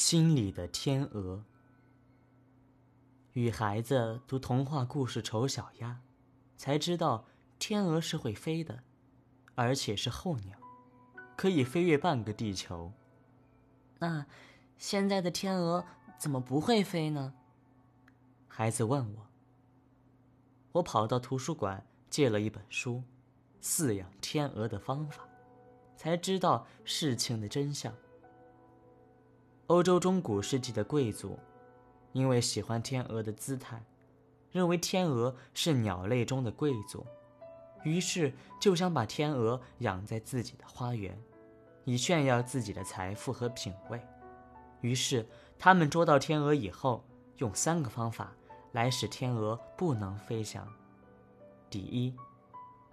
心里的天鹅。与孩子读童话故事《丑小鸭》，才知道天鹅是会飞的，而且是候鸟，可以飞越半个地球。那现在的天鹅怎么不会飞呢？孩子问我。我跑到图书馆借了一本书，《饲养天鹅的方法》，才知道事情的真相。欧洲中古世纪的贵族，因为喜欢天鹅的姿态，认为天鹅是鸟类中的贵族，于是就想把天鹅养在自己的花园，以炫耀自己的财富和品味。于是他们捉到天鹅以后，用三个方法来使天鹅不能飞翔。第一，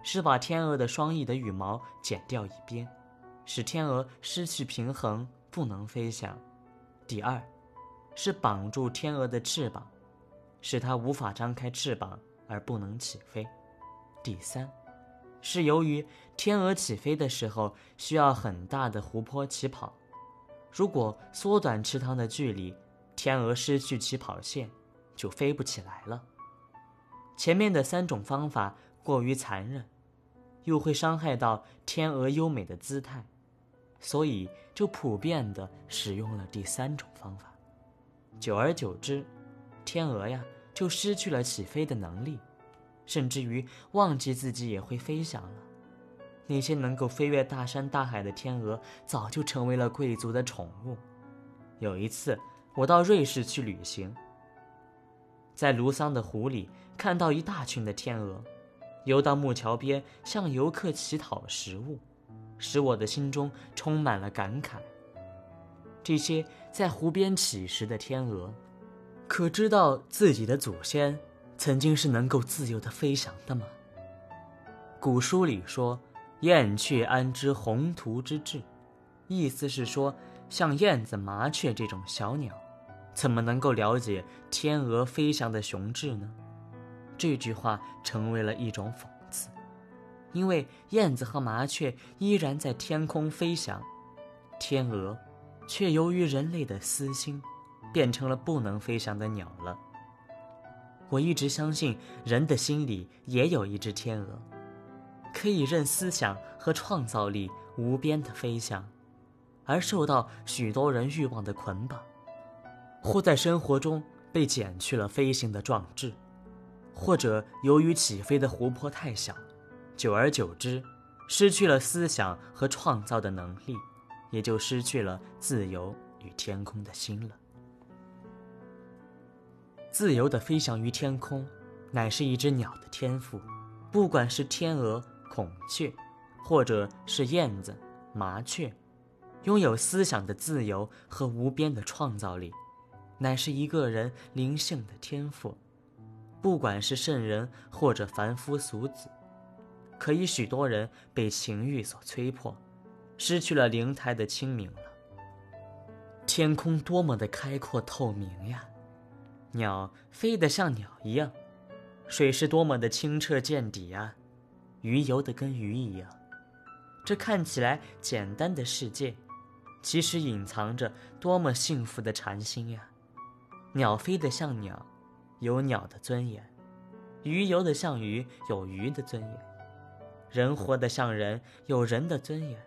是把天鹅的双翼的羽毛剪掉一边，使天鹅失去平衡，不能飞翔。第二，是绑住天鹅的翅膀，使它无法张开翅膀而不能起飞。第三，是由于天鹅起飞的时候需要很大的湖泊起跑，如果缩短池塘的距离，天鹅失去起跑线，就飞不起来了。前面的三种方法过于残忍，又会伤害到天鹅优美的姿态。所以，就普遍的使用了第三种方法。久而久之，天鹅呀就失去了起飞的能力，甚至于忘记自己也会飞翔了。那些能够飞越大山大海的天鹅，早就成为了贵族的宠物。有一次，我到瑞士去旅行，在卢桑的湖里看到一大群的天鹅，游到木桥边向游客乞讨食物。使我的心中充满了感慨。这些在湖边乞食的天鹅，可知道自己的祖先曾经是能够自由的飞翔的吗？古书里说：“燕雀安知鸿图之志？”意思是说，像燕子、麻雀这种小鸟，怎么能够了解天鹅飞翔的雄志呢？这句话成为了一种讽。因为燕子和麻雀依然在天空飞翔，天鹅却由于人类的私心，变成了不能飞翔的鸟了。我一直相信人的心里也有一只天鹅，可以任思想和创造力无边的飞翔，而受到许多人欲望的捆绑，或在生活中被减去了飞行的壮志，或者由于起飞的湖泊太小。久而久之，失去了思想和创造的能力，也就失去了自由与天空的心了。自由的飞翔于天空，乃是一只鸟的天赋。不管是天鹅、孔雀，或者是燕子、麻雀，拥有思想的自由和无边的创造力，乃是一个人灵性的天赋。不管是圣人或者凡夫俗子。可以，许多人被情欲所催迫，失去了灵台的清明了。天空多么的开阔透明呀，鸟飞得像鸟一样，水是多么的清澈见底呀，鱼游得跟鱼一样。这看起来简单的世界，其实隐藏着多么幸福的禅心呀。鸟飞得像鸟，有鸟的尊严；鱼游得像鱼，有鱼的尊严。人活得像人，有人的尊严，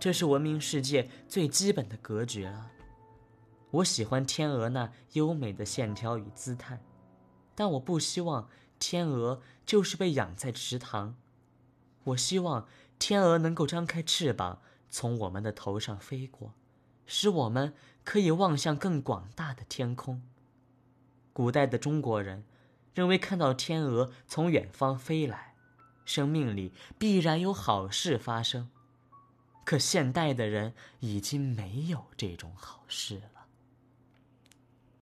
这是文明世界最基本的格局了。我喜欢天鹅那优美的线条与姿态，但我不希望天鹅就是被养在池塘。我希望天鹅能够张开翅膀，从我们的头上飞过，使我们可以望向更广大的天空。古代的中国人认为，看到天鹅从远方飞来。生命里必然有好事发生，可现代的人已经没有这种好事了。